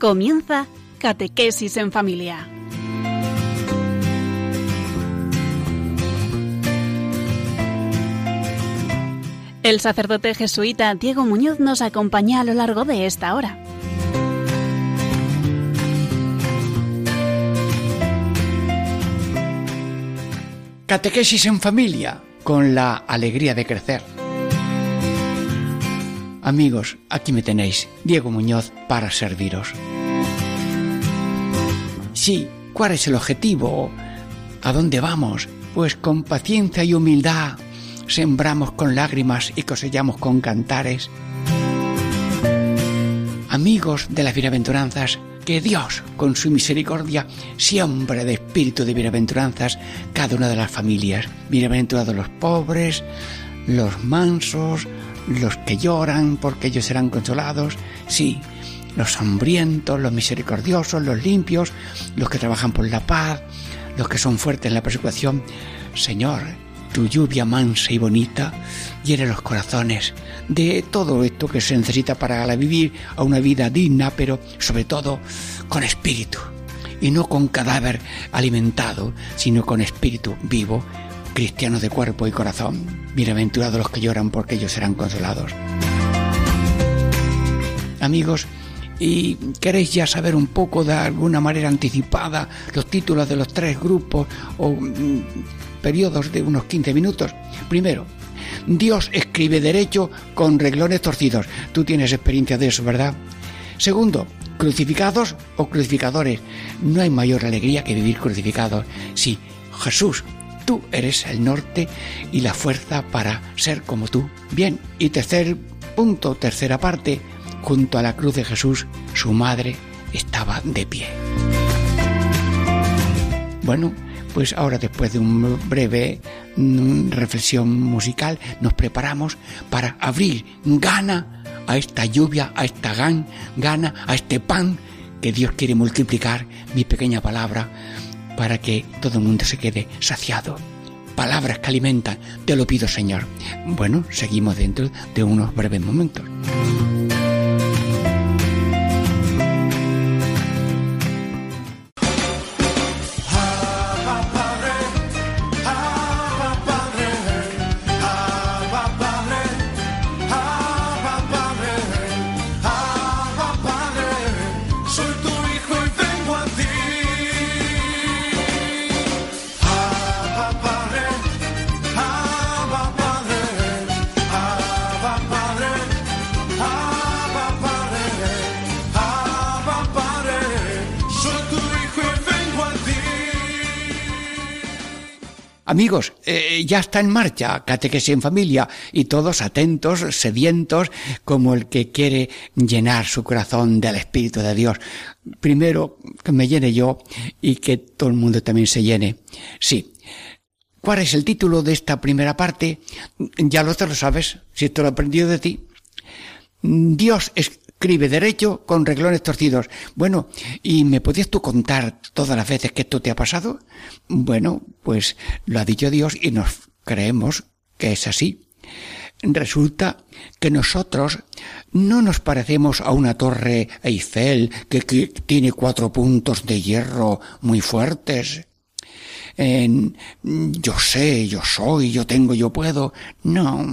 Comienza Catequesis en Familia. El sacerdote jesuita Diego Muñoz nos acompaña a lo largo de esta hora. Catequesis en familia, con la alegría de crecer. Amigos, aquí me tenéis, Diego Muñoz, para serviros. Sí, ¿cuál es el objetivo? ¿A dónde vamos? Pues con paciencia y humildad sembramos con lágrimas y cosechamos con cantares. Amigos de las bienaventuranzas, que Dios, con su misericordia, siempre de espíritu de bienaventuranzas cada una de las familias. Bienaventurados los pobres, los mansos, los que lloran porque ellos serán consolados, sí, los hambrientos, los misericordiosos, los limpios, los que trabajan por la paz, los que son fuertes en la persecución. Señor, tu lluvia mansa y bonita llene los corazones de todo esto que se necesita para vivir a una vida digna, pero sobre todo con espíritu. Y no con cadáver alimentado, sino con espíritu vivo, cristiano de cuerpo y corazón. Bienaventurados los que lloran porque ellos serán consolados. Amigos, y queréis ya saber un poco de alguna manera anticipada los títulos de los tres grupos o mm, periodos de unos 15 minutos. Primero, Dios escribe derecho con reglones torcidos. Tú tienes experiencia de eso, ¿verdad? Segundo, crucificados o crucificadores. No hay mayor alegría que vivir crucificados. Sí, Jesús, tú eres el norte y la fuerza para ser como tú. Bien, y tercer punto, tercera parte, junto a la cruz de Jesús, su madre estaba de pie. Bueno, pues ahora después de una breve mm, reflexión musical nos preparamos para abrir gana a esta lluvia, a esta gan, gana, a este pan que Dios quiere multiplicar, mi pequeña palabra, para que todo el mundo se quede saciado. Palabras que alimentan, te lo pido Señor. Bueno, seguimos dentro de unos breves momentos. Amigos, eh, ya está en marcha Catequesis en Familia y todos atentos, sedientos, como el que quiere llenar su corazón del Espíritu de Dios. Primero, que me llene yo y que todo el mundo también se llene. Sí. ¿Cuál es el título de esta primera parte? Ya lo te lo sabes, si te lo he aprendido de ti. Dios es, escribe derecho con reglones torcidos. Bueno, ¿y me podías tú contar todas las veces que esto te ha pasado? Bueno, pues lo ha dicho Dios y nos creemos que es así. Resulta que nosotros no nos parecemos a una torre Eiffel que, que tiene cuatro puntos de hierro muy fuertes en yo sé, yo soy, yo tengo, yo puedo. No,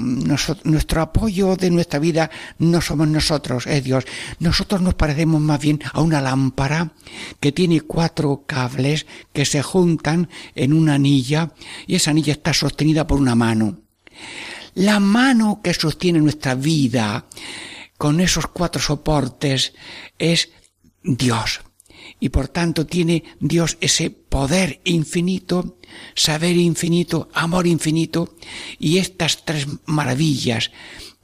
nuestro apoyo de nuestra vida no somos nosotros, es Dios. Nosotros nos parecemos más bien a una lámpara que tiene cuatro cables que se juntan en una anilla y esa anilla está sostenida por una mano. La mano que sostiene nuestra vida con esos cuatro soportes es Dios y por tanto tiene Dios ese poder infinito, saber infinito, amor infinito y estas tres maravillas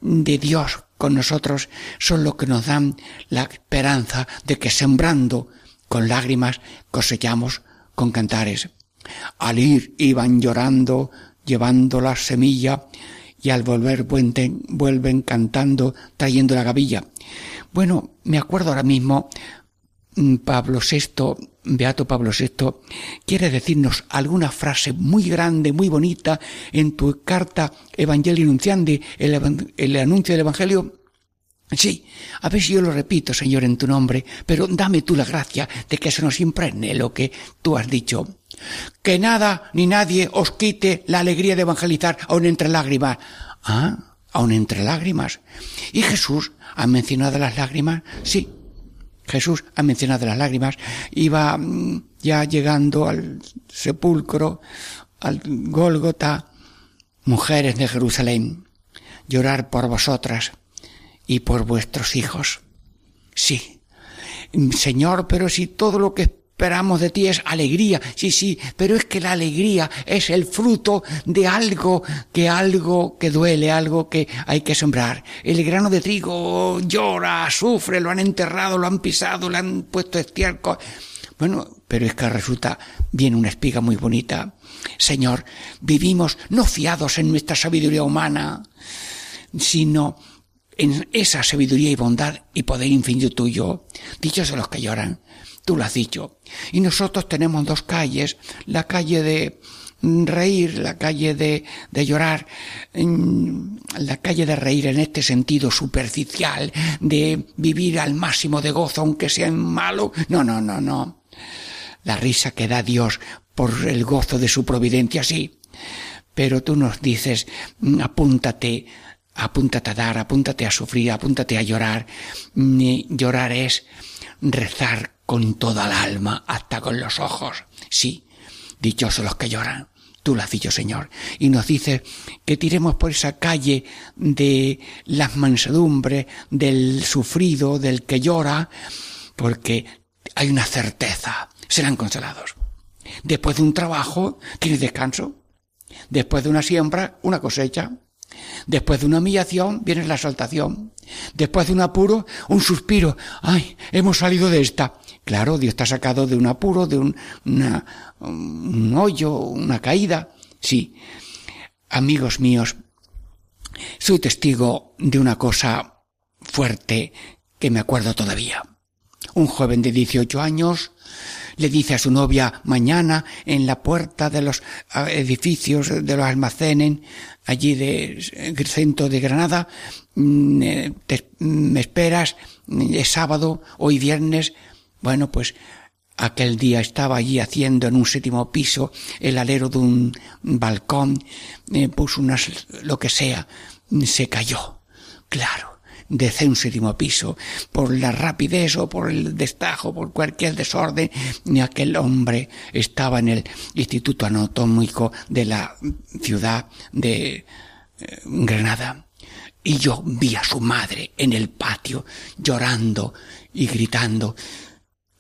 de Dios con nosotros son lo que nos dan la esperanza de que sembrando con lágrimas cosechamos con cantares. Al ir iban llorando, llevando la semilla, y al volver vuelven, cantando, trayendo la gavilla. Bueno, me acuerdo ahora mismo Pablo VI, Beato Pablo VI, quiere decirnos alguna frase muy grande, muy bonita en tu carta Evangelii Nunciandi, el, el anuncio del Evangelio, Sí, a ver si yo lo repito, Señor, en tu nombre, pero dame tú la gracia de que se nos impregne lo que tú has dicho. Que nada ni nadie os quite la alegría de evangelizar aun entre lágrimas. Ah, aun entre lágrimas. ¿Y Jesús ha mencionado las lágrimas? Sí. Jesús ha mencionado las lágrimas. Iba mm, ya llegando al sepulcro, al Gólgota, mujeres de Jerusalén, llorar por vosotras y por vuestros hijos. Sí. Señor, pero si todo lo que esperamos de ti es alegría, sí, sí, pero es que la alegría es el fruto de algo que algo que duele, algo que hay que sembrar. El grano de trigo llora, sufre, lo han enterrado, lo han pisado, le han puesto estiércol. Bueno, pero es que resulta viene una espiga muy bonita. Señor, vivimos no fiados en nuestra sabiduría humana, sino en esa sabiduría y bondad y poder infinito tuyo. Dichos de los que lloran, tú lo has dicho. Y nosotros tenemos dos calles, la calle de reír, la calle de, de llorar, la calle de reír en este sentido superficial, de vivir al máximo de gozo aunque sea malo. No, no, no, no. La risa que da Dios por el gozo de su providencia, sí. Pero tú nos dices, apúntate apúntate a dar, apúntate a sufrir, apúntate a llorar. Llorar es rezar con toda el alma, hasta con los ojos. Sí, dichosos los que lloran. Tú lo has dicho, Señor. Y nos dice que tiremos por esa calle de las mansedumbres, del sufrido, del que llora, porque hay una certeza. Serán consolados. Después de un trabajo, tienes descanso. Después de una siembra, una cosecha. Después de una humillación viene la exaltación. Después de un apuro, un suspiro. ¡Ay! Hemos salido de esta. Claro, Dios está sacado de un apuro, de un, un hoyo, una caída. Sí. Amigos míos, soy testigo de una cosa fuerte que me acuerdo todavía. Un joven de 18 años le dice a su novia mañana en la puerta de los edificios de los almacenes allí del centro de Granada mm, eh, me esperas es sábado hoy viernes bueno pues aquel día estaba allí haciendo en un séptimo piso el alero de un balcón eh, puso unas lo que sea se cayó claro de un séptimo piso, por la rapidez o por el destajo, por cualquier desorden, aquel hombre estaba en el Instituto Anatómico de la ciudad de eh, Granada. Y yo vi a su madre en el patio llorando y gritando.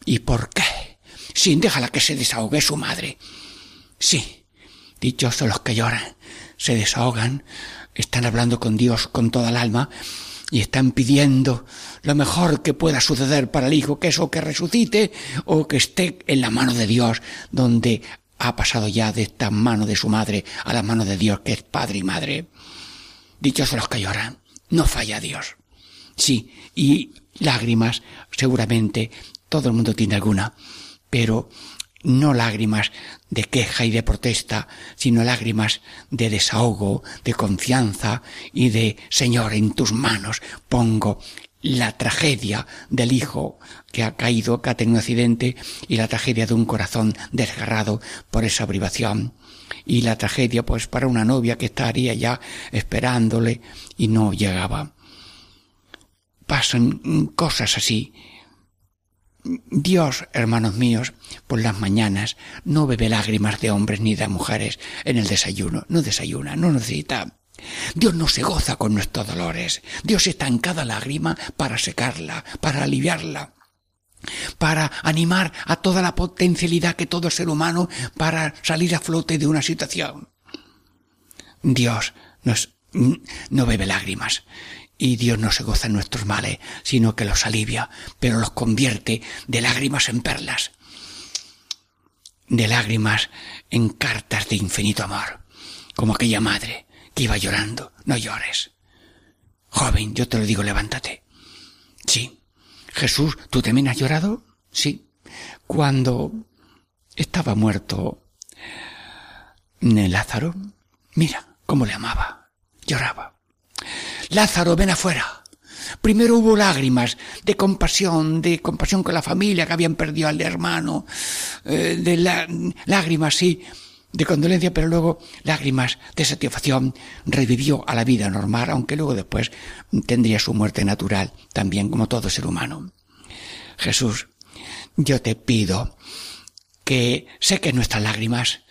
¿Y por qué? Sin déjala que se desahogue su madre. Sí, dichosos los que lloran, se desahogan, están hablando con Dios con toda el alma, y están pidiendo lo mejor que pueda suceder para el hijo, que es o que resucite o que esté en la mano de Dios, donde ha pasado ya de esta mano de su madre a la mano de Dios, que es padre y madre. Dichosos los que lloran, no falla Dios. Sí, y lágrimas, seguramente todo el mundo tiene alguna, pero no lágrimas de queja y de protesta, sino lágrimas de desahogo, de confianza y de Señor, en tus manos pongo la tragedia del hijo que ha caído, que ha un accidente, y la tragedia de un corazón desgarrado por esa privación. Y la tragedia, pues, para una novia que estaría ya esperándole y no llegaba. Pasan cosas así Dios, hermanos míos, por las mañanas no bebe lágrimas de hombres ni de mujeres en el desayuno, no desayuna, no necesita. Dios no se goza con nuestros dolores. Dios está en cada lágrima para secarla, para aliviarla, para animar a toda la potencialidad que todo ser humano para salir a flote de una situación. Dios no bebe lágrimas y Dios no se goza en nuestros males, sino que los alivia, pero los convierte de lágrimas en perlas, de lágrimas en cartas de infinito amor, como aquella madre que iba llorando. No llores. Joven, yo te lo digo, levántate. Sí. Jesús, ¿tú también has llorado? Sí. Cuando estaba muerto Lázaro, mira cómo le amaba. Lloraba. Lázaro, ven afuera. Primero hubo lágrimas de compasión, de compasión con la familia que habían perdido al hermano, eh, de lágrimas, sí, de condolencia, pero luego lágrimas de satisfacción, revivió a la vida normal, aunque luego después tendría su muerte natural, también como todo ser humano. Jesús, yo te pido que seques nuestras lágrimas,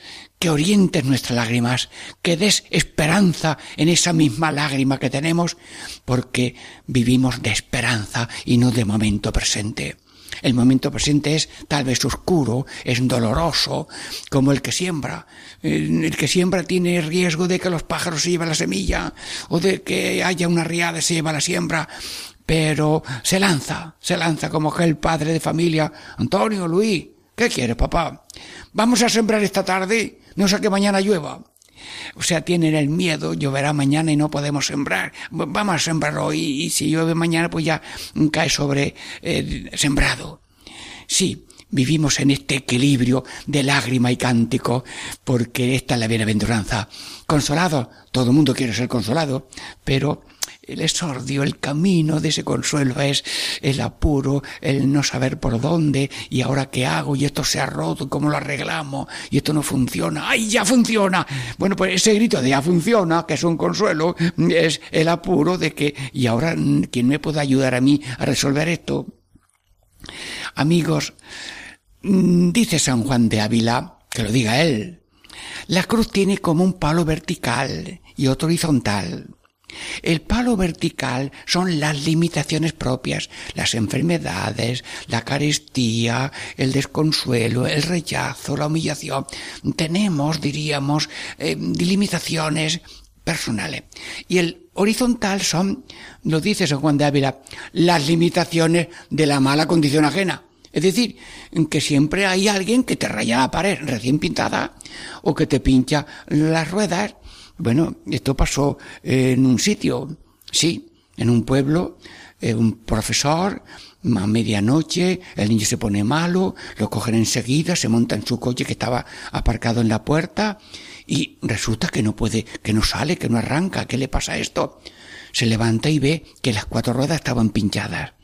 que orientes nuestras lágrimas, que des esperanza en esa misma lágrima que tenemos, porque vivimos de esperanza y no de momento presente. El momento presente es tal vez oscuro, es doloroso, como el que siembra. El que siembra tiene riesgo de que los pájaros se lleven la semilla, o de que haya una riada y se lleva la siembra, pero se lanza, se lanza como que el padre de familia. Antonio, Luis, ¿qué quieres, papá? Vamos a sembrar esta tarde, no sé que mañana llueva. O sea, tienen el miedo, lloverá mañana y no podemos sembrar. Vamos a sembrar hoy y si llueve mañana pues ya cae sobre el sembrado. Sí, vivimos en este equilibrio de lágrima y cántico porque esta es la bienaventuranza. Consolado, todo el mundo quiere ser consolado, pero el exordio, el camino de ese consuelo es el apuro, el no saber por dónde, y ahora qué hago, y esto se ha roto, cómo lo arreglamos, y esto no funciona, ¡ay, ya funciona! Bueno, pues ese grito de ya funciona, que es un consuelo, es el apuro de que, y ahora, ¿quién me puede ayudar a mí a resolver esto? Amigos, mm, dice San Juan de Ávila, que lo diga él, la cruz tiene como un palo vertical y otro horizontal. El palo vertical son las limitaciones propias, las enfermedades, la carestía, el desconsuelo, el rechazo, la humillación. Tenemos, diríamos, eh, limitaciones personales. Y el horizontal son, lo dice San Juan de Ávila, las limitaciones de la mala condición ajena. Es decir, que siempre hay alguien que te raya la pared recién pintada o que te pincha las ruedas bueno, esto pasó en un sitio, sí, en un pueblo, eh, un profesor, a medianoche, el niño se pone malo, lo cogen enseguida, se monta en su coche que estaba aparcado en la puerta y resulta que no puede, que no sale, que no arranca, ¿qué le pasa a esto? Se levanta y ve que las cuatro ruedas estaban pinchadas.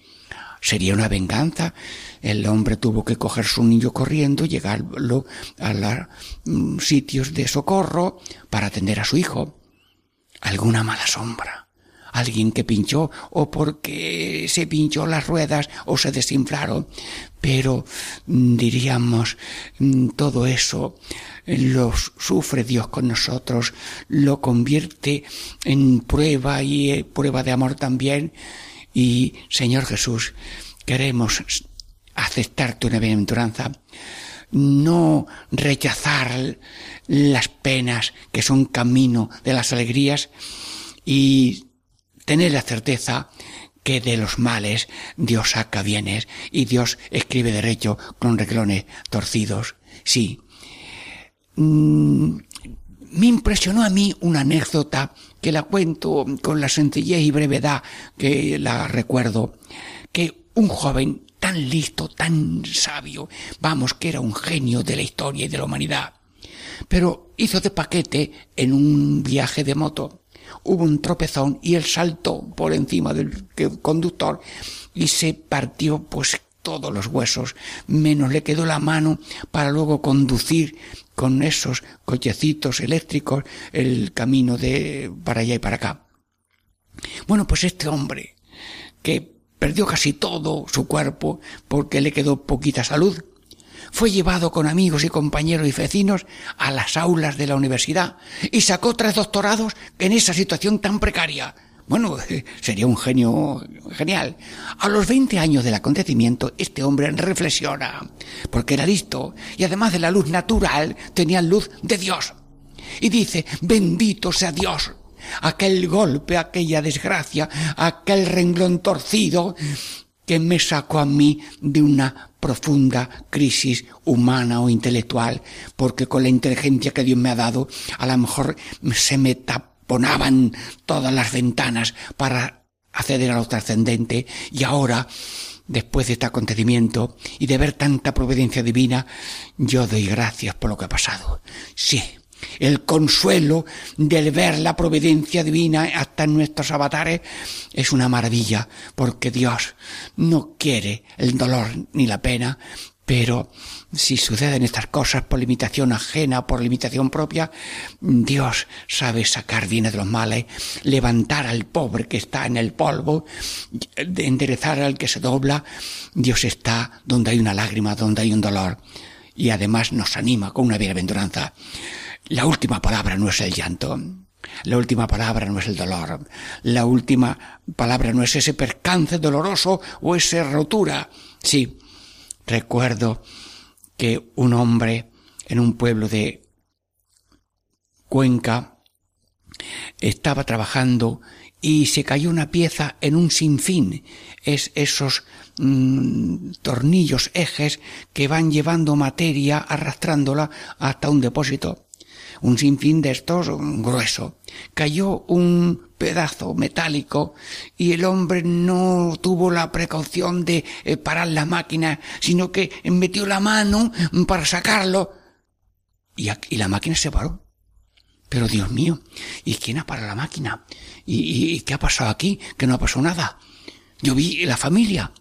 Sería una venganza. El hombre tuvo que coger su niño corriendo, llegarlo a los mm, sitios de socorro para atender a su hijo. Alguna mala sombra. Alguien que pinchó o porque se pinchó las ruedas o se desinflaron. Pero mm, diríamos, mm, todo eso lo sufre Dios con nosotros, lo convierte en prueba y eh, prueba de amor también y, Señor Jesús, queremos aceptar tu bienaventuranza, no rechazar las penas que son camino de las alegrías y tener la certeza que de los males Dios saca bienes y Dios escribe derecho con reglones torcidos. Sí. Mm, me impresionó a mí una anécdota que la cuento con la sencillez y brevedad que la recuerdo, que un joven tan listo, tan sabio, vamos, que era un genio de la historia y de la humanidad, pero hizo de paquete en un viaje de moto. Hubo un tropezón y él saltó por encima del conductor y se partió pues todos los huesos, menos le quedó la mano para luego conducir con esos cochecitos eléctricos el camino de para allá y para acá. Bueno, pues este hombre que perdió casi todo su cuerpo porque le quedó poquita salud, fue llevado con amigos y compañeros y vecinos a las aulas de la universidad y sacó tres doctorados en esa situación tan precaria. Bueno, sería un genio genial. A los 20 años del acontecimiento, este hombre reflexiona, porque era listo, y además de la luz natural, tenía luz de Dios. Y dice, bendito sea Dios, aquel golpe, aquella desgracia, aquel renglón torcido, que me sacó a mí de una profunda crisis humana o intelectual, porque con la inteligencia que Dios me ha dado, a lo mejor se me tapó ponaban todas las ventanas para acceder a lo trascendente y ahora, después de este acontecimiento y de ver tanta providencia divina, yo doy gracias por lo que ha pasado. Sí, El consuelo del ver la providencia divina hasta en nuestros avatares es una maravilla, porque Dios no quiere el dolor ni la pena, pero si suceden estas cosas por limitación ajena, por limitación propia, Dios sabe sacar bienes de los males, levantar al pobre que está en el polvo, enderezar al que se dobla. Dios está donde hay una lágrima, donde hay un dolor. Y además nos anima con una bienaventuranza. La última palabra no es el llanto. La última palabra no es el dolor. La última palabra no es ese percance doloroso o esa rotura. Sí, recuerdo que un hombre en un pueblo de Cuenca estaba trabajando y se cayó una pieza en un sinfín. Es esos mm, tornillos, ejes que van llevando materia, arrastrándola hasta un depósito un sinfín de estos grueso. Cayó un pedazo metálico y el hombre no tuvo la precaución de eh, parar la máquina, sino que metió la mano para sacarlo y, la máquina se paró. Pero Dios mío, ¿y quién ha parado la máquina? ¿Y, y qué ha pasado aquí? Que no ha pasado nada. Yo vi la familia.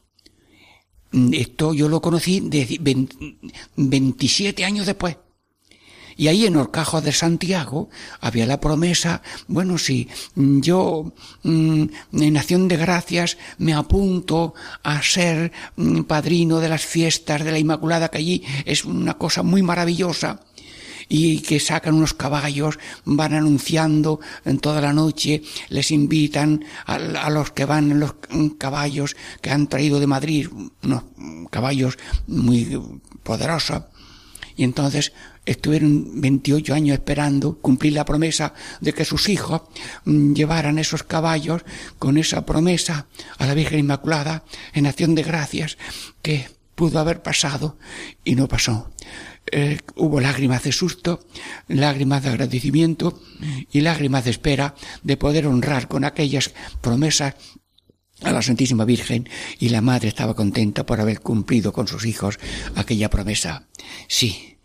Esto yo lo conocí de 27 años después. Y ahí en Orcajo de Santiago había la promesa, bueno, si yo mm, en acción de gracias me apunto a ser mm, padrino de las fiestas de la Inmaculada, que allí es una cosa muy maravillosa y que sacan unos caballos, van anunciando en toda la noche, les invitan a, los que van en los caballos que han traído de Madrid, unos caballos muy poderosos, y entonces estuvieron 28 años esperando cumplir la promesa de que sus hijos mm, llevaran esos caballos con esa promesa a la Virgen Inmaculada en acción de gracias que pudo haber pasado y no pasó. Eh, hubo lágrimas de susto, lágrimas de agradecimiento y lágrimas de espera de poder honrar con aquellas promesas a la Santísima Virgen y la madre estaba contenta por haber cumplido con sus hijos aquella promesa. Sí,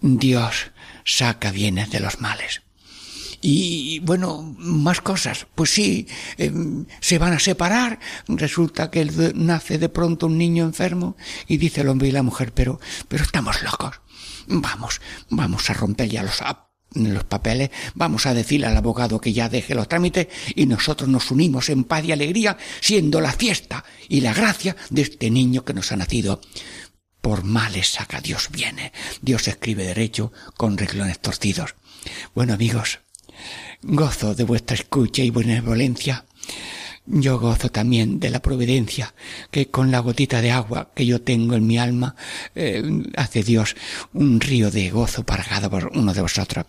Dios saca bienes de los males. Y bueno, más cosas. Pues sí, em, se van a separar. Resulta que nace de pronto un niño enfermo y dice el hombre y la mujer, pero, pero estamos locos. Vamos, vamos a romper ya los, los papeles, vamos a decirle al abogado que ya deje los trámites y nosotros nos unimos en paz y alegría, siendo la fiesta y la gracia de este niño que nos ha nacido por males saca Dios viene. Dios escribe derecho con reglones torcidos. Bueno amigos, gozo de vuestra escucha y benevolencia. Yo gozo también de la providencia que con la gotita de agua que yo tengo en mi alma eh, hace Dios un río de gozo para cada uno de vosotros.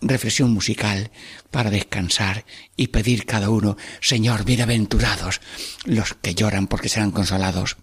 Reflexión musical para descansar y pedir cada uno, Señor, bienaventurados los que lloran porque serán consolados.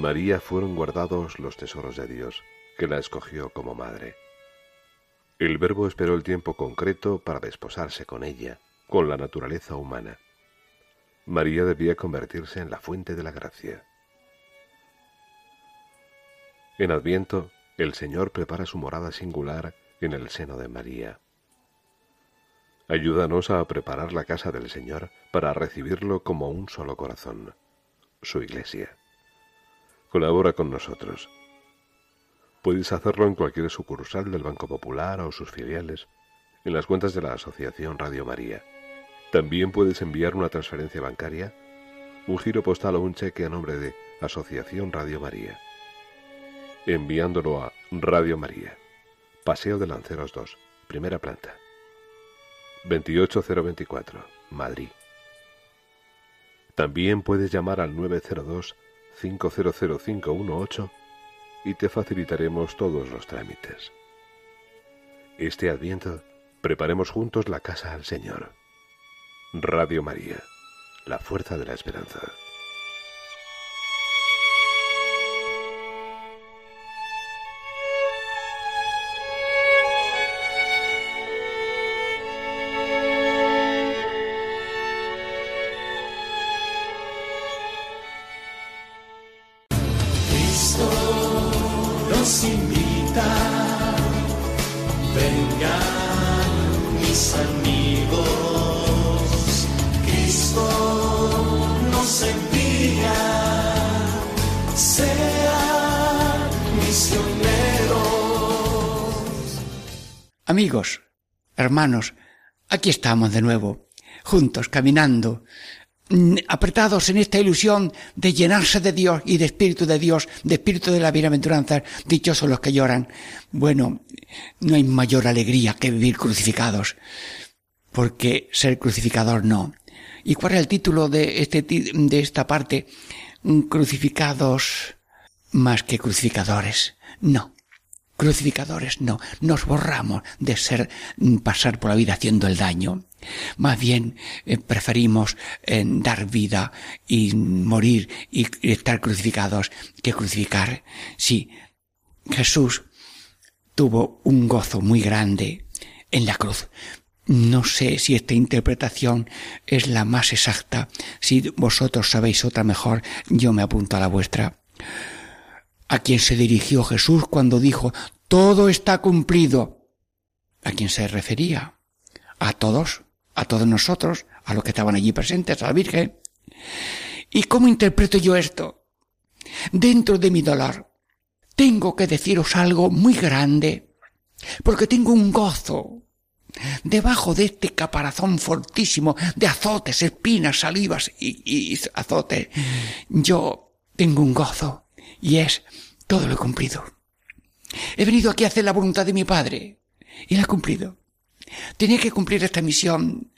María fueron guardados los tesoros de Dios, que la escogió como madre. El Verbo esperó el tiempo concreto para desposarse con ella, con la naturaleza humana. María debía convertirse en la fuente de la gracia. En Adviento, el Señor prepara su morada singular en el seno de María. Ayúdanos a preparar la casa del Señor para recibirlo como un solo corazón, su iglesia. Colabora con nosotros. Puedes hacerlo en cualquier sucursal del Banco Popular o sus filiales, en las cuentas de la Asociación Radio María. También puedes enviar una transferencia bancaria, un giro postal o un cheque a nombre de Asociación Radio María. Enviándolo a Radio María, Paseo de Lanceros 2, primera planta. 28024, Madrid. También puedes llamar al 902 500518 y te facilitaremos todos los trámites. Este adviento, preparemos juntos la casa al Señor. Radio María, la fuerza de la esperanza. Estamos de nuevo, juntos, caminando, mm, apretados en esta ilusión de llenarse de Dios y de Espíritu de Dios, de Espíritu de la bienaventuranza, dichosos los que lloran. Bueno, no hay mayor alegría que vivir crucificados, porque ser crucificador no. ¿Y cuál es el título de, este, de esta parte? Crucificados más que crucificadores. No crucificadores, no, nos borramos de ser, mm, pasar por la vida haciendo el daño. Más bien eh, preferimos eh, dar vida y morir y, estar crucificados que crucificar. Sí, Jesús tuvo un gozo muy grande en la cruz. No sé si esta interpretación es la más exacta. Si vosotros sabéis otra mejor, yo me apunto a la vuestra a quien se dirigió Jesús cuando dijo, todo está cumplido. ¿A quién se refería? A todos, a todos nosotros, a los que estaban allí presentes, a la Virgen. ¿Y cómo interpreto yo esto? Dentro de mi dolor, tengo que deciros algo muy grande, porque tengo un gozo. Debajo de este caparazón fortísimo de azotes, espinas, salivas y, y azotes, yo tengo un gozo y es todo lo cumplido. He venido aquí a hacer la voluntad de mi Padre y la he cumplido. Tenía que cumplir esta misión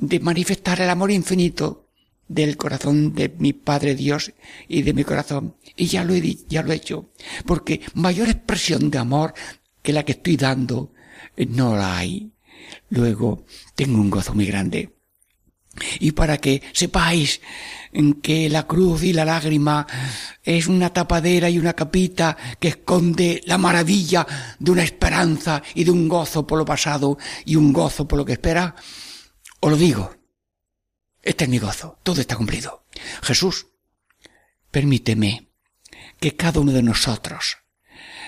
de manifestar el amor infinito del corazón de mi Padre Dios y de mi corazón. Y ya lo he, ya lo he hecho. Porque mayor expresión de amor que la que estoy dando no la hay. Luego tengo un gozo muy grande. Y para que sepáis que la cruz y la lágrima es una tapadera y una capita que esconde la maravilla de una esperanza y de un gozo por lo pasado y un gozo por lo que espera, os lo digo. Este es mi gozo, todo está cumplido. Jesús, permíteme que cada uno de nosotros,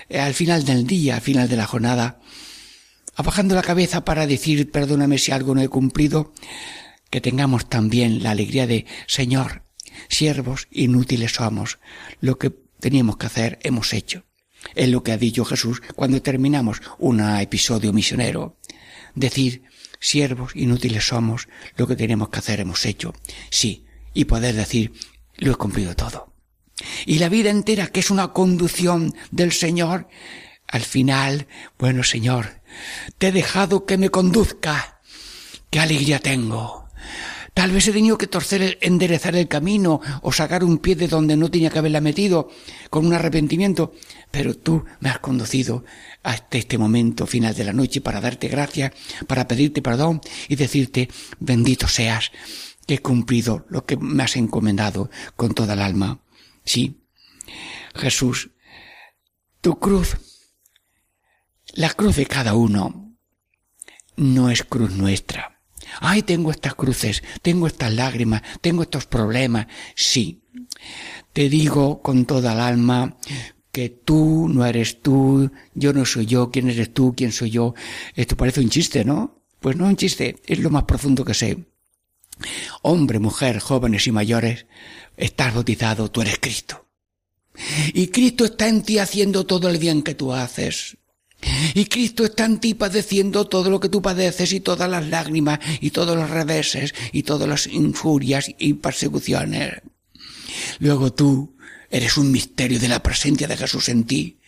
eh, al final del día, al final de la jornada, abajando la cabeza para decir perdóname si algo no he cumplido, que tengamos también la alegría de, Señor, siervos inútiles somos, lo que teníamos que hacer hemos hecho. Es lo que ha dicho Jesús cuando terminamos un episodio misionero. Decir, siervos inútiles somos, lo que teníamos que hacer hemos hecho. Sí, y poder decir, lo he cumplido todo. Y la vida entera, que es una conducción del Señor, al final, bueno Señor, te he dejado que me conduzca. ¡Qué alegría tengo! Tal vez he tenido que torcer, enderezar el camino o sacar un pie de donde no tenía que haberla metido con un arrepentimiento, pero tú me has conducido hasta este momento final de la noche para darte gracias, para pedirte perdón y decirte bendito seas que he cumplido lo que me has encomendado con toda el alma. Sí, Jesús, tu cruz, la cruz de cada uno, no es cruz nuestra. Ay, tengo estas cruces, tengo estas lágrimas, tengo estos problemas. Sí, te digo con toda el alma que tú no eres tú, yo no soy yo, quién eres tú, quién soy yo. Esto parece un chiste, ¿no? Pues no un chiste, es lo más profundo que sé. Hombre, mujer, jóvenes y mayores, estás bautizado, tú eres Cristo. Y Cristo está en ti haciendo todo el bien que tú haces. Y Cristo está en ti padeciendo todo lo que tú padeces y todas las lágrimas y todos los reveses y todas las injurias y persecuciones. Luego tú eres un misterio de la presencia de Jesús en ti,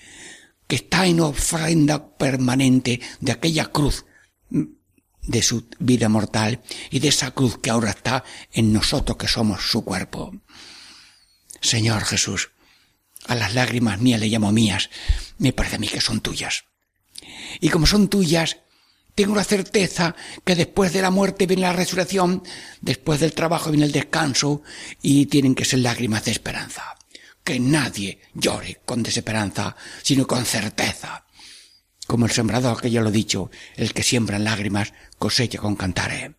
que está en ofrenda permanente de aquella cruz de su vida mortal y de esa cruz que ahora está en nosotros que somos su cuerpo. Señor Jesús, a las lágrimas mías le llamo mías, me parece a mí que son tuyas. Y como son tuyas, tengo la certeza que después de la muerte viene la resurrección, después del trabajo viene el descanso y tienen que ser lágrimas de esperanza. Que nadie llore con desesperanza, sino con certeza. Como el sembrador que ya lo he dicho, el que siembra lágrimas cosecha con cantares.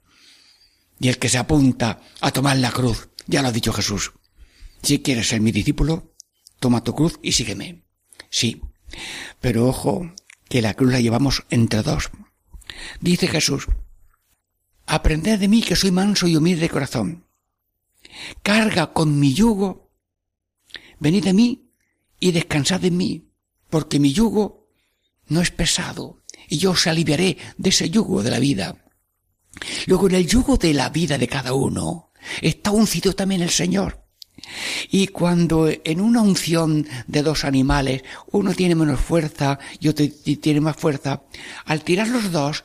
Y el que se apunta a tomar la cruz, ya lo ha dicho Jesús. Si quieres ser mi discípulo, toma tu cruz y sígueme. Sí, pero ojo, que la cruz la llevamos entre dos. Dice Jesús, aprended de mí que soy manso y humilde de corazón. Carga con mi yugo, venid de mí y descansad en mí, porque mi yugo no es pesado y yo os aliviaré de ese yugo de la vida. Luego en el yugo de la vida de cada uno está uncido también el Señor. Y cuando en una unción de dos animales uno tiene menos fuerza y otro tiene más fuerza, al tirar los dos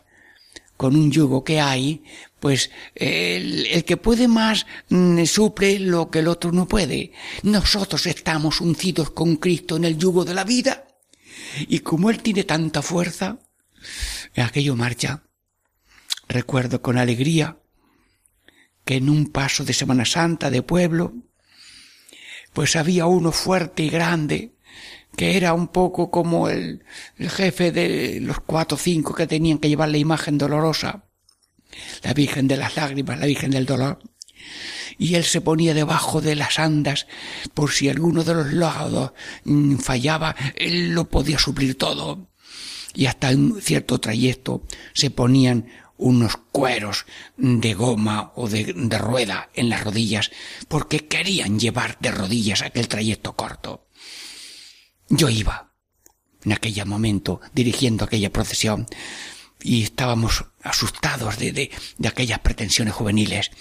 con un yugo que hay, pues el, que puede más mm, suple lo que el otro no puede. Nosotros estamos uncidos con Cristo en el yugo de la vida y como Él tiene tanta fuerza, aquello marcha. Recuerdo con alegría que en un paso de Semana Santa de pueblo, pues había uno fuerte y grande, que era un poco como el, jefe de los cuatro o cinco que tenían que llevar la imagen dolorosa, la Virgen de las Lágrimas, la Virgen del Dolor. Y él se ponía debajo de las andas por si alguno de los lados mm, fallaba, él lo podía suplir todo. Y hasta un cierto trayecto se ponían unos cueros de goma o de, rueda en las rodillas porque querían llevar de rodillas aquel trayecto corto. Yo iba en aquel momento dirigiendo aquella procesión y estábamos asustados de, de, aquellas pretensiones juveniles.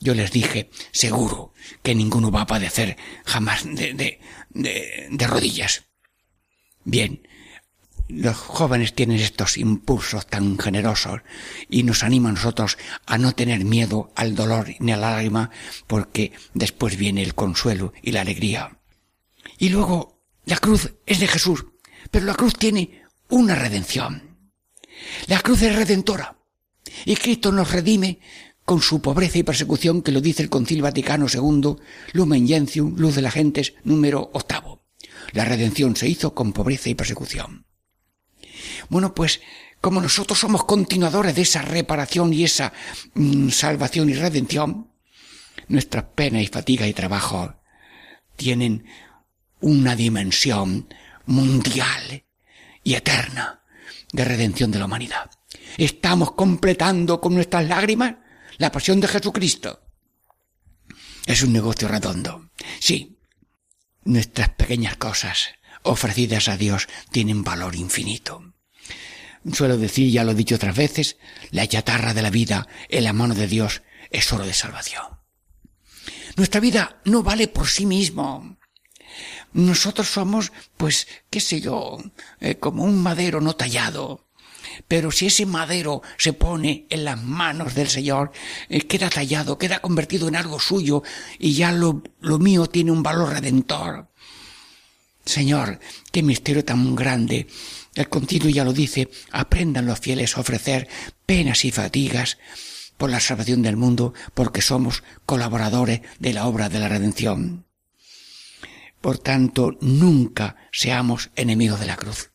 Yo les dije, seguro que ninguno va a padecer jamás de, de, de rodillas. Bien, los jóvenes tienen estos impulsos tan generosos y nos anima a nosotros a no tener miedo al dolor ni a la lágrima porque después viene el consuelo y la alegría. Y luego, la cruz es de Jesús, pero la cruz tiene una redención. La cruz es redentora y Cristo nos redime con su pobreza y persecución que lo dice el Concilio Vaticano II, Lumen Gentium, Luz de la Gentes, número octavo. La redención se hizo con pobreza y persecución. Bueno, pues como nosotros somos continuadores de esa reparación y esa mm, salvación y redención, nuestra pena y fatiga y trabajo tienen una dimensión mundial y eterna de redención de la humanidad. Estamos completando con nuestras lágrimas la pasión de Jesucristo. Es un negocio redondo. Sí, nuestras pequeñas cosas ofrecidas a Dios tienen valor infinito. Suelo decir, ya lo he dicho otras veces, la chatarra de la vida en la mano de Dios es oro de salvación. Nuestra vida no vale por sí mismo. Nosotros somos, pues, qué sé yo, eh, como un madero no tallado. Pero si ese madero se pone en las manos del Señor, eh, queda tallado, queda convertido en algo suyo y ya lo, lo mío tiene un valor redentor. Señor, qué misterio tan grande el continuo ya lo dice, aprendan los fieles a ofrecer penas y fatigas por la salvación del mundo, porque somos colaboradores de la obra de la redención. Por tanto, nunca seamos enemigos de la cruz.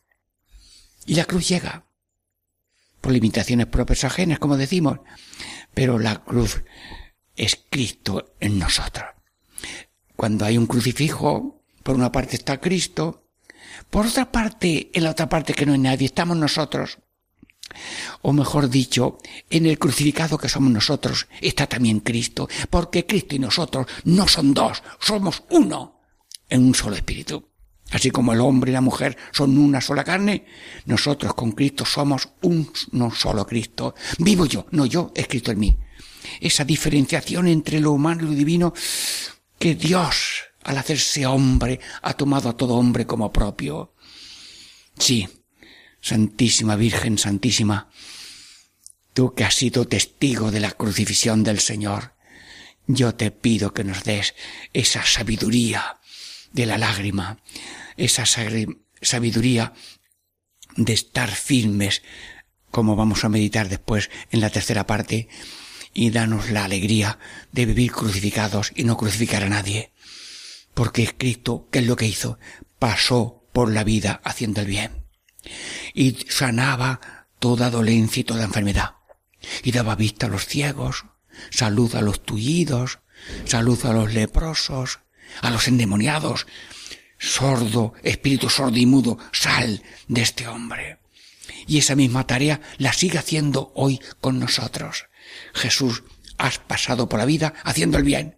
Y la cruz llega, por limitaciones propias ajenas, como decimos, pero la cruz es Cristo en nosotros. Cuando hay un crucifijo, por una parte está Cristo, por otra parte, en la otra parte que no hay nadie, estamos nosotros. O mejor dicho, en el crucificado que somos nosotros está también Cristo, porque Cristo y nosotros no son dos, somos uno en un solo espíritu. Así como el hombre y la mujer son una sola carne, nosotros con Cristo somos un no solo Cristo. Vivo yo, no yo, es Cristo en mí. Esa diferenciación entre lo humano y lo divino que Dios, al hacerse hombre, ha tomado a todo hombre como propio. Sí, Santísima Virgen Santísima, tú que has sido testigo de la crucifixión del Señor, yo te pido que nos des esa sabiduría de la lágrima, esa sabiduría de estar firmes, como vamos a meditar después en la tercera parte, y danos la alegría de vivir crucificados y no crucificar a nadie. Porque Cristo, ¿qué es lo que hizo? Pasó por la vida haciendo el bien y sanaba toda dolencia y toda enfermedad. Y daba vista a los ciegos, salud a los tullidos, salud a los leprosos, a los endemoniados. Sordo, espíritu sordo y mudo, sal de este hombre. Y esa misma tarea la sigue haciendo hoy con nosotros. Jesús, has pasado por la vida haciendo el bien.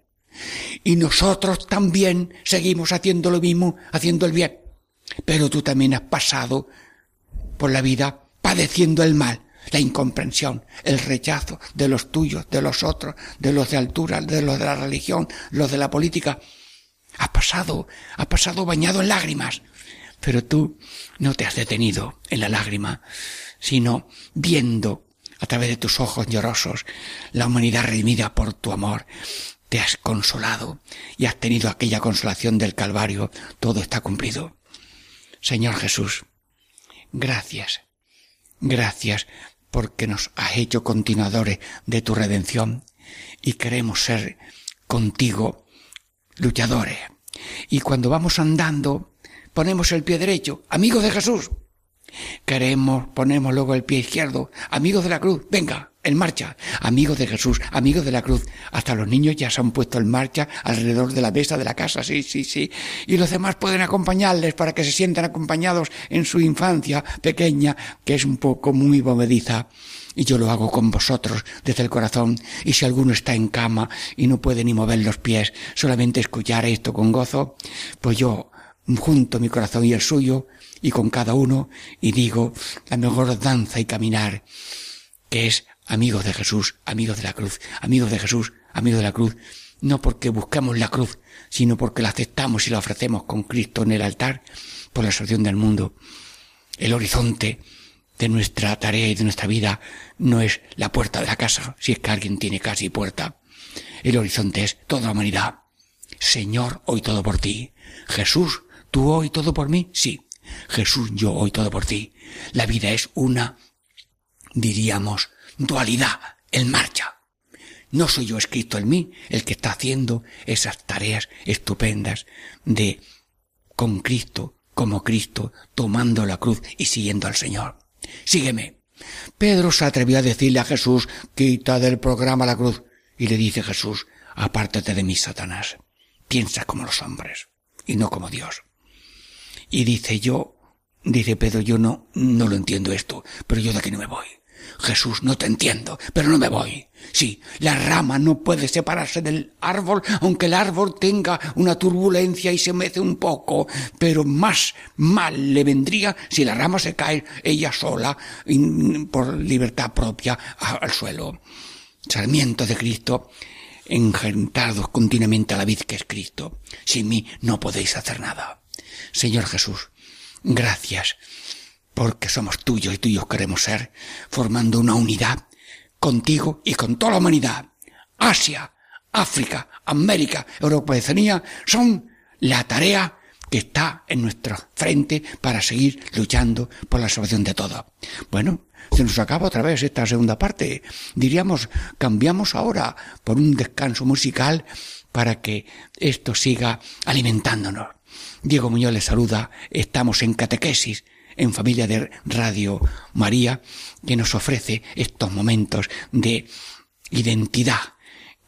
Y nosotros también seguimos haciendo lo mismo, haciendo el bien. Pero tú también has pasado por la vida padeciendo el mal, la incomprensión, el rechazo de los tuyos, de los otros, de los de altura, de los de la religión, los de la política. Ha pasado, ha pasado bañado en lágrimas. Pero tú no te has detenido en la lágrima, sino viendo a través de tus ojos llorosos la humanidad redimida por tu amor. Te has consolado y has tenido aquella consolación del Calvario. Todo está cumplido. Señor Jesús, Gracias, gracias porque nos has hecho continuadores de tu redención y queremos ser contigo luchadores. Y cuando vamos andando, ponemos el pie derecho, amigos de Jesús. Queremos, ponemos luego el pie izquierdo, amigos de la cruz, venga, en marcha, amigos de Jesús, amigos de la cruz. Hasta los niños ya se han puesto en marcha alrededor de la mesa de la casa, sí, sí, sí. Y los demás pueden acompañarles para que se sientan acompañados en su infancia pequeña, que es un poco muy movediza. Y yo lo hago con vosotros desde el corazón. Y si alguno está en cama y no puede ni mover los pies, solamente escuchar esto con gozo, pues yo junto mi corazón y el suyo, y con cada uno, y digo la mejor danza y caminar, que es amigos de Jesús, amigos de la cruz, amigos de Jesús, amigos de la cruz, no porque buscamos la cruz, sino porque la aceptamos y la ofrecemos con Cristo en el altar por la salvación del mundo. El horizonte de nuestra tarea y de nuestra vida no es la puerta de la casa, si es que alguien tiene casa y puerta. El horizonte es toda la humanidad. Señor, hoy todo por ti. Jesús, tú hoy todo por mí, sí. Jesús, yo hoy todo por ti. La vida es una, diríamos, dualidad en marcha. No soy yo escrito en mí el que está haciendo esas tareas estupendas de con Cristo, como Cristo, tomando la cruz y siguiendo al Señor. Sígueme. Pedro se atrevió a decirle a Jesús, quita del programa la cruz. Y le dice Jesús, apártate de mí, Satanás. Piensa como los hombres y no como Dios. Y dice yo, dice Pedro, yo no, no lo entiendo esto, pero yo de aquí no me voy. Jesús, no te entiendo, pero no me voy. Sí, la rama no puede separarse del árbol, aunque el árbol tenga una turbulencia y se mece un poco, pero más mal le vendría si la rama se cae ella sola, por libertad propia, al suelo. Sarmiento de Cristo, engentados continuamente a la vid que es Cristo. Sin mí no podéis hacer nada. Señor Jesús, gracias porque somos tuyos y tuyos queremos ser, formando una unidad contigo y con toda la humanidad. Asia, África, América, Europa y Oceanía son la tarea que está en nuestra frente para seguir luchando por la salvación de todo. Bueno, se nos acaba otra vez esta segunda parte. Diríamos, cambiamos ahora por un descanso musical para que esto siga alimentándonos. Diego Muñoz les saluda. Estamos en catequesis en familia de Radio María que nos ofrece estos momentos de identidad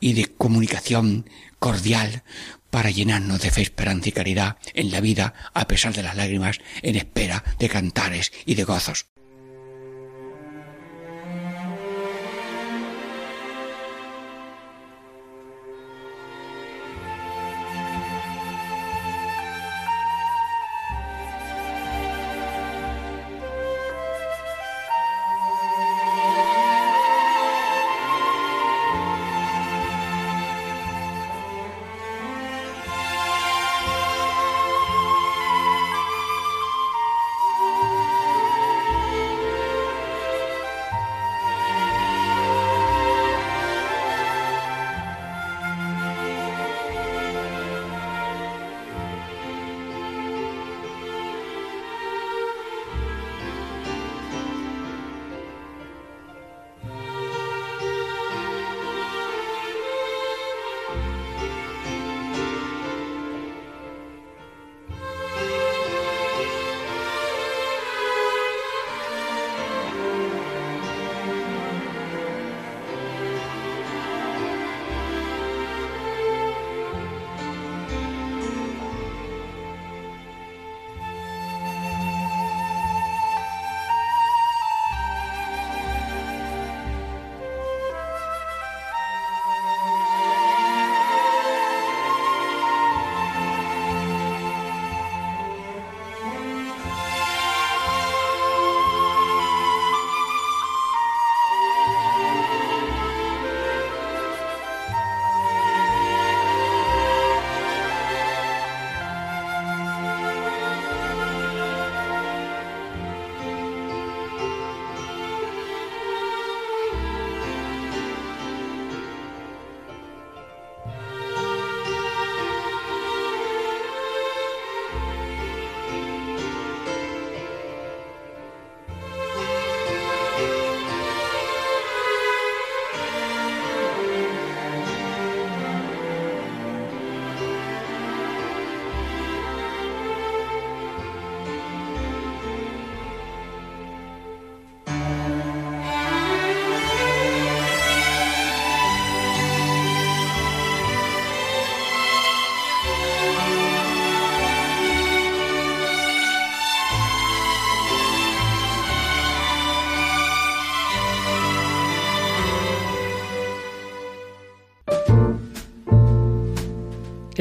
y de comunicación cordial para llenarnos de fe, esperanza y caridad en la vida a pesar de las lágrimas en espera de cantares y de gozos.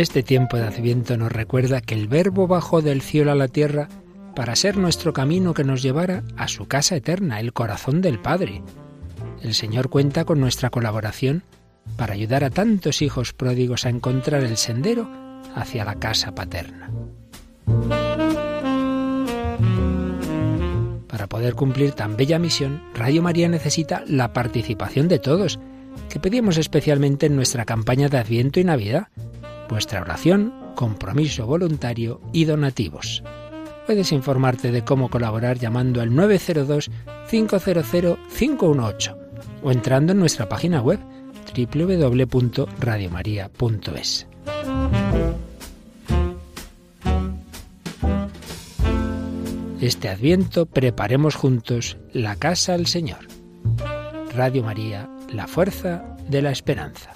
Este tiempo de Adviento nos recuerda que el Verbo bajó del cielo a la tierra para ser nuestro camino que nos llevara a su casa eterna, el corazón del Padre. El Señor cuenta con nuestra colaboración para ayudar a tantos hijos pródigos a encontrar el sendero hacia la casa paterna. Para poder cumplir tan bella misión, Radio María necesita la participación de todos, que pedimos especialmente en nuestra campaña de Adviento y Navidad vuestra oración, compromiso voluntario y donativos. Puedes informarte de cómo colaborar llamando al 902-500-518 o entrando en nuestra página web www.radiomaria.es. Este adviento preparemos juntos la casa al Señor. Radio María, la fuerza de la esperanza.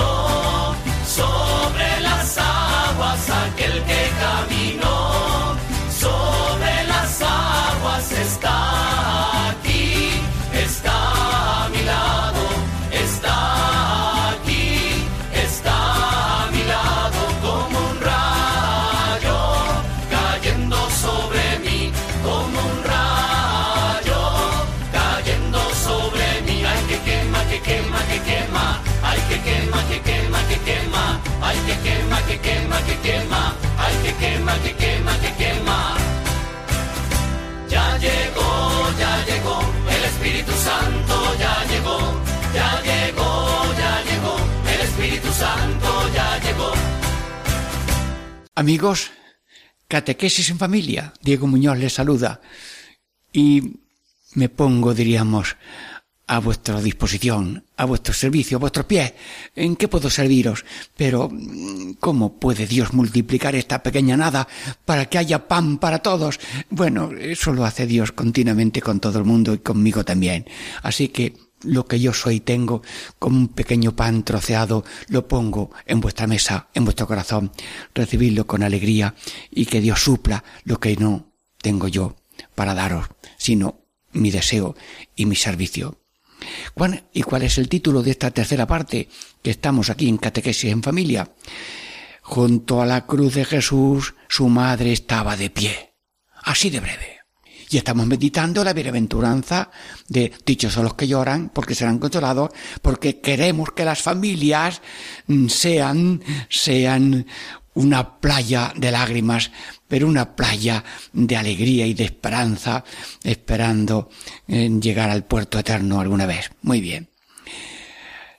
quema, ay que quema, que quema, que quema. Ya llegó, ya llegó, el Espíritu Santo ya llegó, ya llegó, ya llegó, el Espíritu Santo ya llegó. Amigos, Catequesis en familia, Diego Muñoz les saluda y me pongo, diríamos, a vuestra disposición, a vuestro servicio, a vuestros pies. ¿En qué puedo serviros? Pero, ¿cómo puede Dios multiplicar esta pequeña nada para que haya pan para todos? Bueno, eso lo hace Dios continuamente con todo el mundo y conmigo también. Así que lo que yo soy tengo como un pequeño pan troceado, lo pongo en vuestra mesa, en vuestro corazón. Recibidlo con alegría y que Dios supla lo que no tengo yo para daros, sino mi deseo y mi servicio. ¿Y cuál es el título de esta tercera parte que estamos aquí en Catequesis en Familia? Junto a la cruz de Jesús, su madre estaba de pie. Así de breve. Y estamos meditando la bienaventuranza de dichos son los que lloran porque serán consolados, porque queremos que las familias sean, sean una playa de lágrimas, pero una playa de alegría y de esperanza, esperando llegar al puerto eterno alguna vez. Muy bien.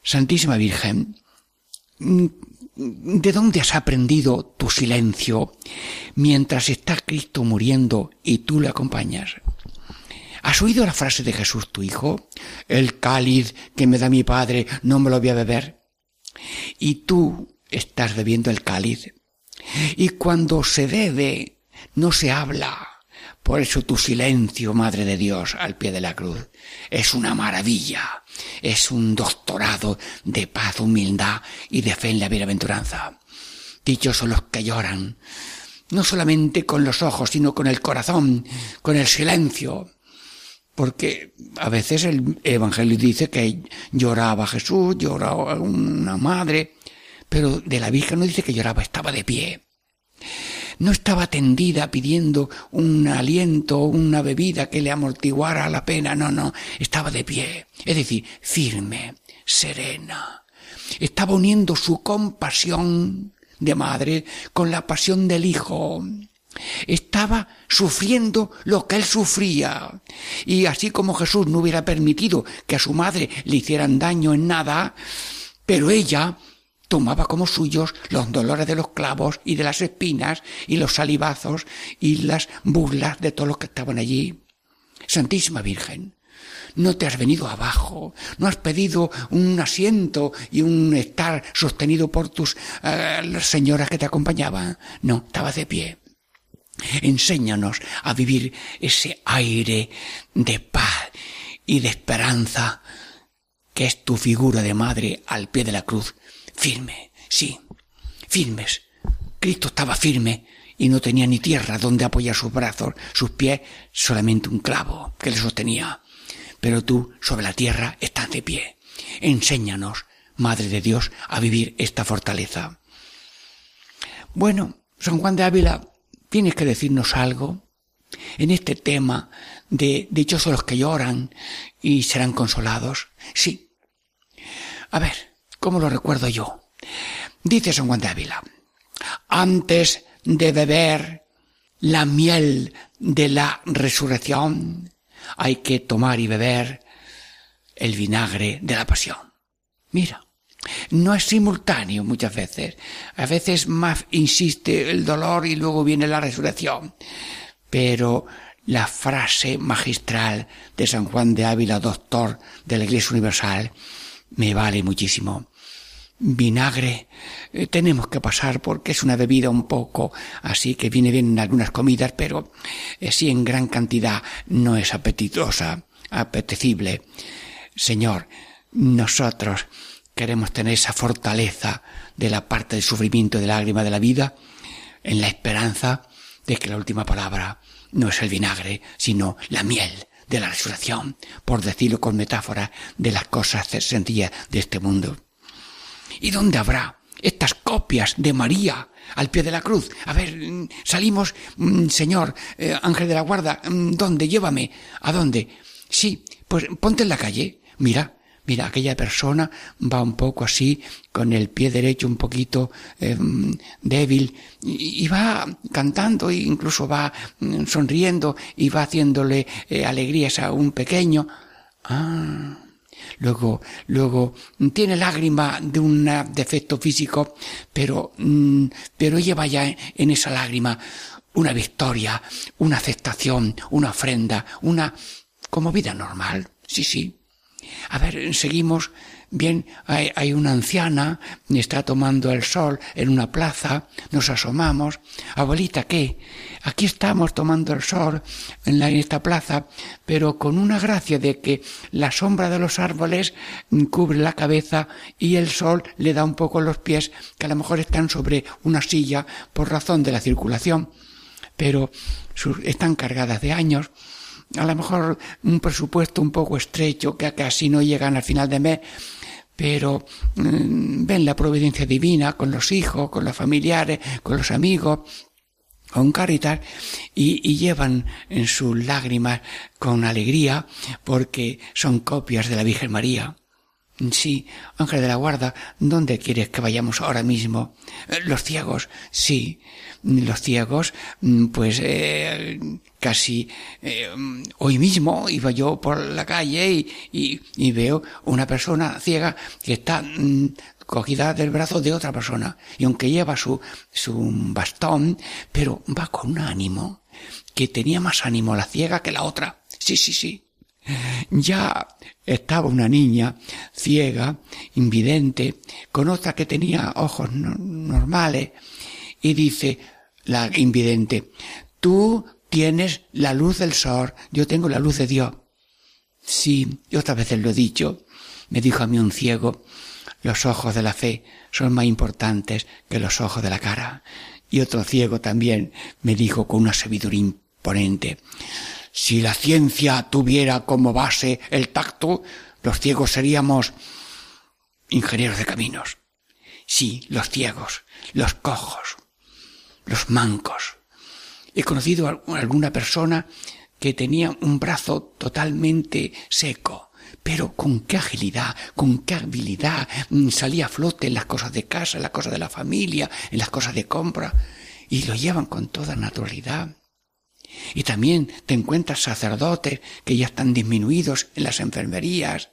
Santísima Virgen, ¿de dónde has aprendido tu silencio mientras está Cristo muriendo y tú le acompañas? ¿Has oído la frase de Jesús tu Hijo? El cáliz que me da mi Padre no me lo voy a beber. Y tú estás bebiendo el cáliz y cuando se bebe, no se habla. Por eso tu silencio, Madre de Dios, al pie de la cruz, es una maravilla, es un doctorado de paz, humildad y de fe en la bienaventuranza. Dichos son los que lloran, no solamente con los ojos, sino con el corazón, con el silencio. Porque a veces el Evangelio dice que lloraba Jesús, lloraba una madre, pero de la Virgen no dice que lloraba, estaba de pie. No estaba tendida pidiendo un aliento o una bebida que le amortiguara la pena, no, no, estaba de pie, es decir, firme, serena. Estaba uniendo su compasión de madre con la pasión del hijo. Estaba sufriendo lo que él sufría. Y así como Jesús no hubiera permitido que a su madre le hicieran daño en nada, pero ella tomaba como suyos los dolores de los clavos y de las espinas y los salivazos y las burlas de todos los que estaban allí. Santísima Virgen, no te has venido abajo, no has pedido un asiento y un estar sostenido por tus eh, señoras que te acompañaban. No, estabas de pie. Enséñanos a vivir ese aire de paz y de esperanza que es tu figura de madre al pie de la cruz Firme, sí, firmes. Cristo estaba firme y no tenía ni tierra donde apoyar sus brazos, sus pies, solamente un clavo que le sostenía. Pero tú sobre la tierra estás de pie. Enséñanos, Madre de Dios, a vivir esta fortaleza. Bueno, San Juan de Ávila, tienes que decirnos algo en este tema de dichosos los que lloran y serán consolados. Sí. A ver, ¿Cómo lo recuerdo yo? Dice San Juan de Ávila, antes de beber la miel de la resurrección, hay que tomar y beber el vinagre de la pasión. Mira, no es simultáneo muchas veces. A veces más insiste el dolor y luego viene la resurrección. Pero la frase magistral de San Juan de Ávila, doctor de la Iglesia Universal, me vale muchísimo vinagre eh, tenemos que pasar porque es una bebida un poco así que viene bien en algunas comidas, pero eh, si en gran cantidad no es apetitosa, apetecible. Señor, nosotros queremos tener esa fortaleza de la parte del sufrimiento y de lágrima de la vida en la esperanza de que la última palabra no es el vinagre, sino la miel de la resurrección, por decirlo con metáfora de las cosas sencillas de este mundo. ¿Y dónde habrá estas copias de María al pie de la cruz? A ver, mm, salimos, mm, Señor, eh, ángel de la guarda, mm, ¿dónde? Llévame. ¿A dónde? Sí, pues ponte en la calle. Mira, mira, aquella persona va un poco así, con el pie derecho un poquito eh, débil, y, va cantando, e incluso va sonriendo, y va haciéndole eh, alegrías a un pequeño. Ah, Luego, luego tiene lágrima de un defecto físico, pero, mm, pero lleva ya en esa lágrima una victoria, una aceptación, una ofrenda, una como vida normal. Sí, sí. A ver, seguimos. Bien, hay, hay, una anciana, está tomando el sol en una plaza, nos asomamos. Abuelita, ¿qué? Aquí estamos tomando el sol en, la, en esta plaza, pero con una gracia de que la sombra de los árboles cubre la cabeza y el sol le da un poco los pies, que a lo mejor están sobre una silla por razón de la circulación pero están cargadas de años, a lo mejor un presupuesto un poco estrecho que casi no llegan al final de mes, pero mmm, ven la providencia divina con los hijos, con los familiares, con los amigos, con Caritas y, y, llevan en sus lágrimas con alegría porque son copias de la Virgen María. Sí, ángel de la guarda, ¿dónde quieres que vayamos ahora mismo? Los ciegos, sí, los ciegos, mm, pues eh, casi eh, hoy mismo iba yo por la calle y, y, y veo una persona ciega que está mm, cogida del brazo de otra persona y aunque lleva su, su bastón, pero va con un ánimo que tenía más ánimo la ciega que la otra. Sí, sí, sí. Ya estaba una niña ciega, invidente, con otra que tenía ojos no normales, y dice la invidente, tú tienes la luz del sol, yo tengo la luz de Dios. Sí, y otras veces lo he dicho, me dijo a mí un ciego, los ojos de la fe son más importantes que los ojos de la cara. Y otro ciego también me dijo con una sabiduría imponente, si la ciencia tuviera como base el tacto, los ciegos seríamos ingenieros de caminos. Sí, los ciegos, los cojos, los mancos. He conocido a alguna persona que tenía un brazo totalmente seco, pero con qué agilidad, con qué habilidad mm, salía a flote en las cosas de casa, en las cosas de la familia, en las cosas de compra, y lo llevan con toda naturalidad. Y también te encuentras sacerdotes que ya están disminuidos en las enfermerías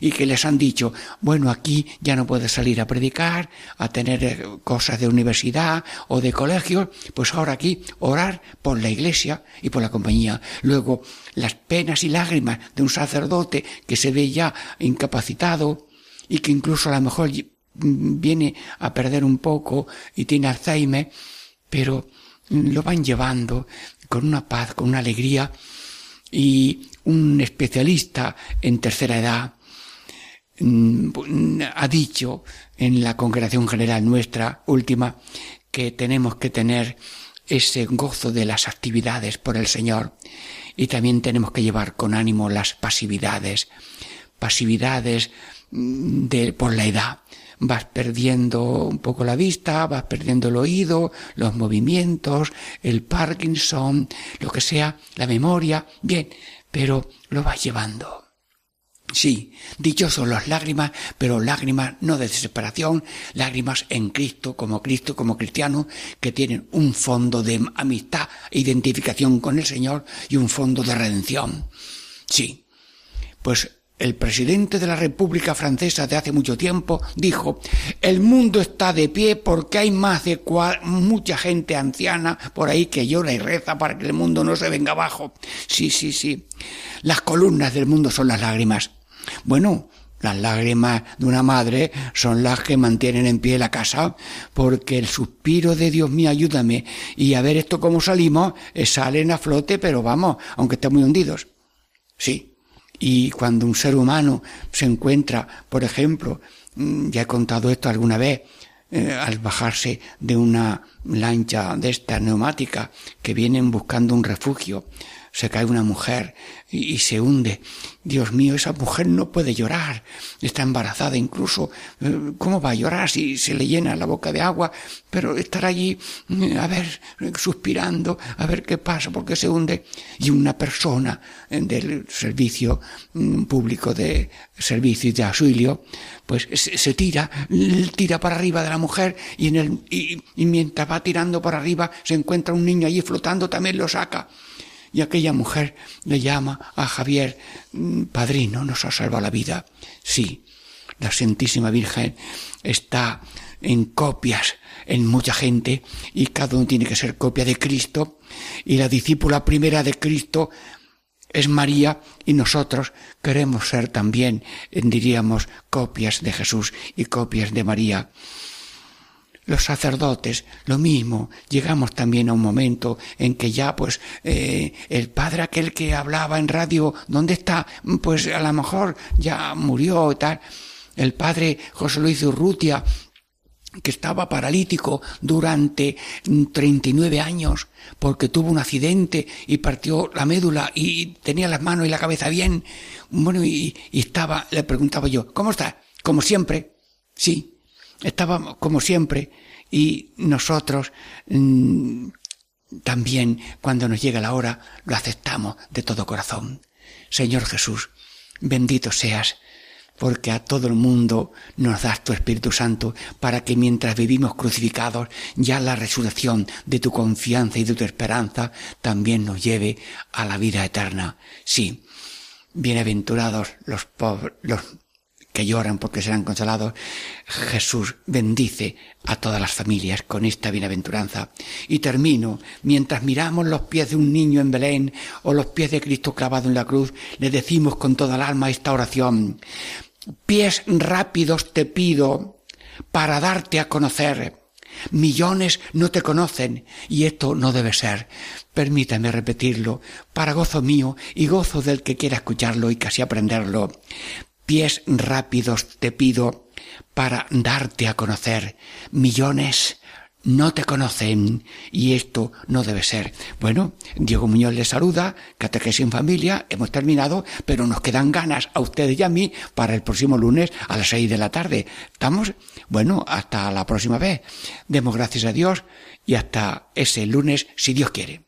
y que les han dicho, bueno, aquí ya no puedes salir a predicar, a tener eh, cosas de universidad o de colegio, pues ahora aquí orar por la iglesia y por la compañía. Luego, las penas y lágrimas de un sacerdote que se ve ya incapacitado y que incluso a lo mejor viene a perder un poco y tiene Alzheimer, pero lo van llevando con una paz, con una alegría, y un especialista en tercera edad mm, ha dicho en la congregación general nuestra última que tenemos que tener ese gozo de las actividades por el Señor y también tenemos que llevar con ánimo las pasividades, pasividades mm, de, por la edad vas perdiendo un poco la vista, vas perdiendo el oído, los movimientos, el Parkinson, lo que sea, la memoria, bien, pero lo vas llevando. Sí, dichosos las lágrimas, pero lágrimas no de desesperación, lágrimas en Cristo, como Cristo, como cristiano, que tienen un fondo de amistad e identificación con el Señor y un fondo de redención. Sí, pues el presidente de la República Francesa de hace mucho tiempo dijo, el mundo está de pie porque hay más de mucha gente anciana por ahí que llora y reza para que el mundo no se venga abajo. Sí, sí, sí. Las columnas del mundo son las lágrimas. Bueno, las lágrimas de una madre son las que mantienen en pie la casa, porque el suspiro de Dios mío, ayúdame, y a ver esto cómo salimos, eh, salen a flote, pero vamos, aunque estén muy hundidos. Sí, y cuando un ser humano se encuentra, por ejemplo, mm, ya he contado esto alguna vez, eh, al bajarse de una lancha de esta neumática que vienen buscando un refugio, se cae una mujer y, se hunde. Dios mío, esa mujer no puede llorar, está embarazada incluso. Eh, ¿Cómo va a llorar si se le llena la boca de agua? Pero estar allí, eh, a ver, suspirando, a ver qué pasa, porque se hunde. Y una persona eh, del servicio mm, público de servicio de auxilio, pues se, se, tira, tira para arriba de la mujer y, en el, y, y mientras va tirando para arriba se encuentra un niño allí flotando, también lo saca y aquella mujer le llama a Javier, mm, padrino, nos ha salvado la vida. Sí, la Santísima Virgen está en copias en mucha gente y cada uno tiene que ser copia de Cristo y la discípula primera de Cristo es María y nosotros queremos ser también, diríamos, copias de Jesús y copias de María. Los sacerdotes, lo mismo, llegamos también a un momento en que ya pues eh, el padre aquel que hablaba en radio, ¿dónde está? Pues a lo mejor ya murió y tal. El padre José Luis Urrutia, que estaba paralítico durante 39 años porque tuvo un accidente y partió la médula y tenía las manos y la cabeza bien. Bueno, y, estaba, le preguntaba yo, ¿cómo está? Como siempre. Sí, estaba como siempre. Y nosotros mm, también, cuando nos llega la hora, lo aceptamos de todo corazón. Señor Jesús, bendito seas porque a todo el mundo nos das tu Espíritu Santo para que mientras vivimos crucificados, ya la resurrección de tu confianza y de tu esperanza también nos lleve a la vida eterna. Sí, bienaventurados los pobres, los que lloran porque serán consolados, Jesús bendice a todas las familias con esta bienaventuranza. Y termino, mientras miramos los pies de un niño en Belén o los pies de Cristo clavado en la cruz, le decimos con toda el alma esta oración pies rápidos te pido para darte a conocer. Millones no te conocen y esto no debe ser. Permítame repetirlo para gozo mío y gozo del que quiera escucharlo y casi aprenderlo. Pies rápidos te pido para darte a conocer. Millones no te conocen y esto no debe ser. Bueno, Diego Muñoz les saluda, Catequesis en Familia, hemos terminado, pero nos quedan ganas a ustedes y a mí para el próximo lunes a las seis de la tarde. ¿Estamos? Bueno, hasta la próxima vez. Demos gracias a Dios y hasta ese lunes, si Dios quiere.